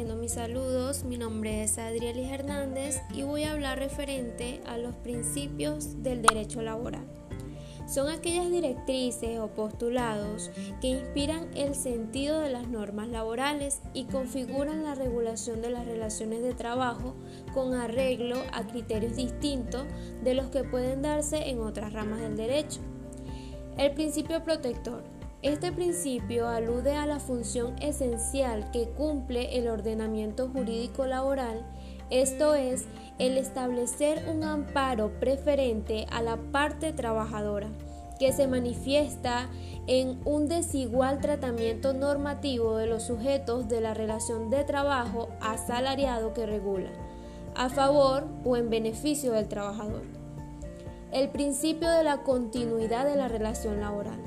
haciendo mis saludos. Mi nombre es Adrielis Hernández y voy a hablar referente a los principios del derecho laboral. Son aquellas directrices o postulados que inspiran el sentido de las normas laborales y configuran la regulación de las relaciones de trabajo con arreglo a criterios distintos de los que pueden darse en otras ramas del derecho. El principio protector este principio alude a la función esencial que cumple el ordenamiento jurídico laboral, esto es, el establecer un amparo preferente a la parte trabajadora, que se manifiesta en un desigual tratamiento normativo de los sujetos de la relación de trabajo asalariado que regula, a favor o en beneficio del trabajador. El principio de la continuidad de la relación laboral.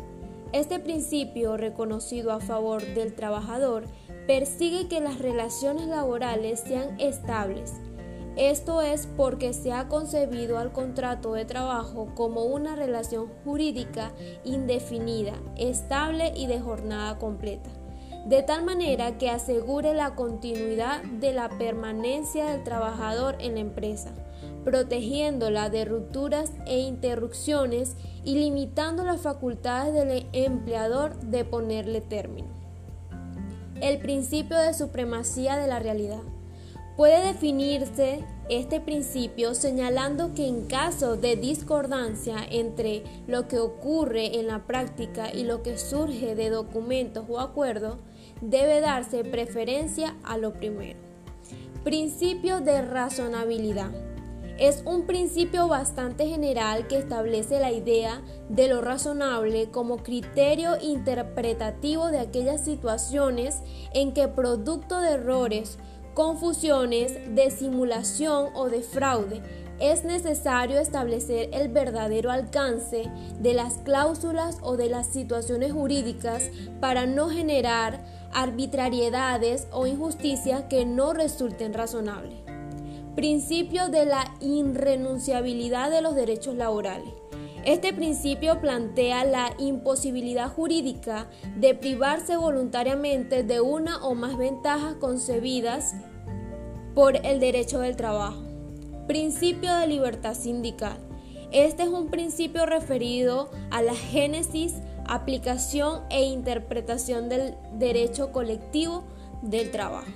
Este principio, reconocido a favor del trabajador, persigue que las relaciones laborales sean estables. Esto es porque se ha concebido al contrato de trabajo como una relación jurídica indefinida, estable y de jornada completa, de tal manera que asegure la continuidad de la permanencia del trabajador en la empresa protegiéndola de rupturas e interrupciones y limitando las facultades del empleador de ponerle término. El principio de supremacía de la realidad. Puede definirse este principio señalando que en caso de discordancia entre lo que ocurre en la práctica y lo que surge de documentos o acuerdos, debe darse preferencia a lo primero. Principio de razonabilidad. Es un principio bastante general que establece la idea de lo razonable como criterio interpretativo de aquellas situaciones en que producto de errores, confusiones, de simulación o de fraude, es necesario establecer el verdadero alcance de las cláusulas o de las situaciones jurídicas para no generar arbitrariedades o injusticias que no resulten razonables. Principio de la irrenunciabilidad de los derechos laborales. Este principio plantea la imposibilidad jurídica de privarse voluntariamente de una o más ventajas concebidas por el derecho del trabajo. Principio de libertad sindical. Este es un principio referido a la génesis, aplicación e interpretación del derecho colectivo del trabajo.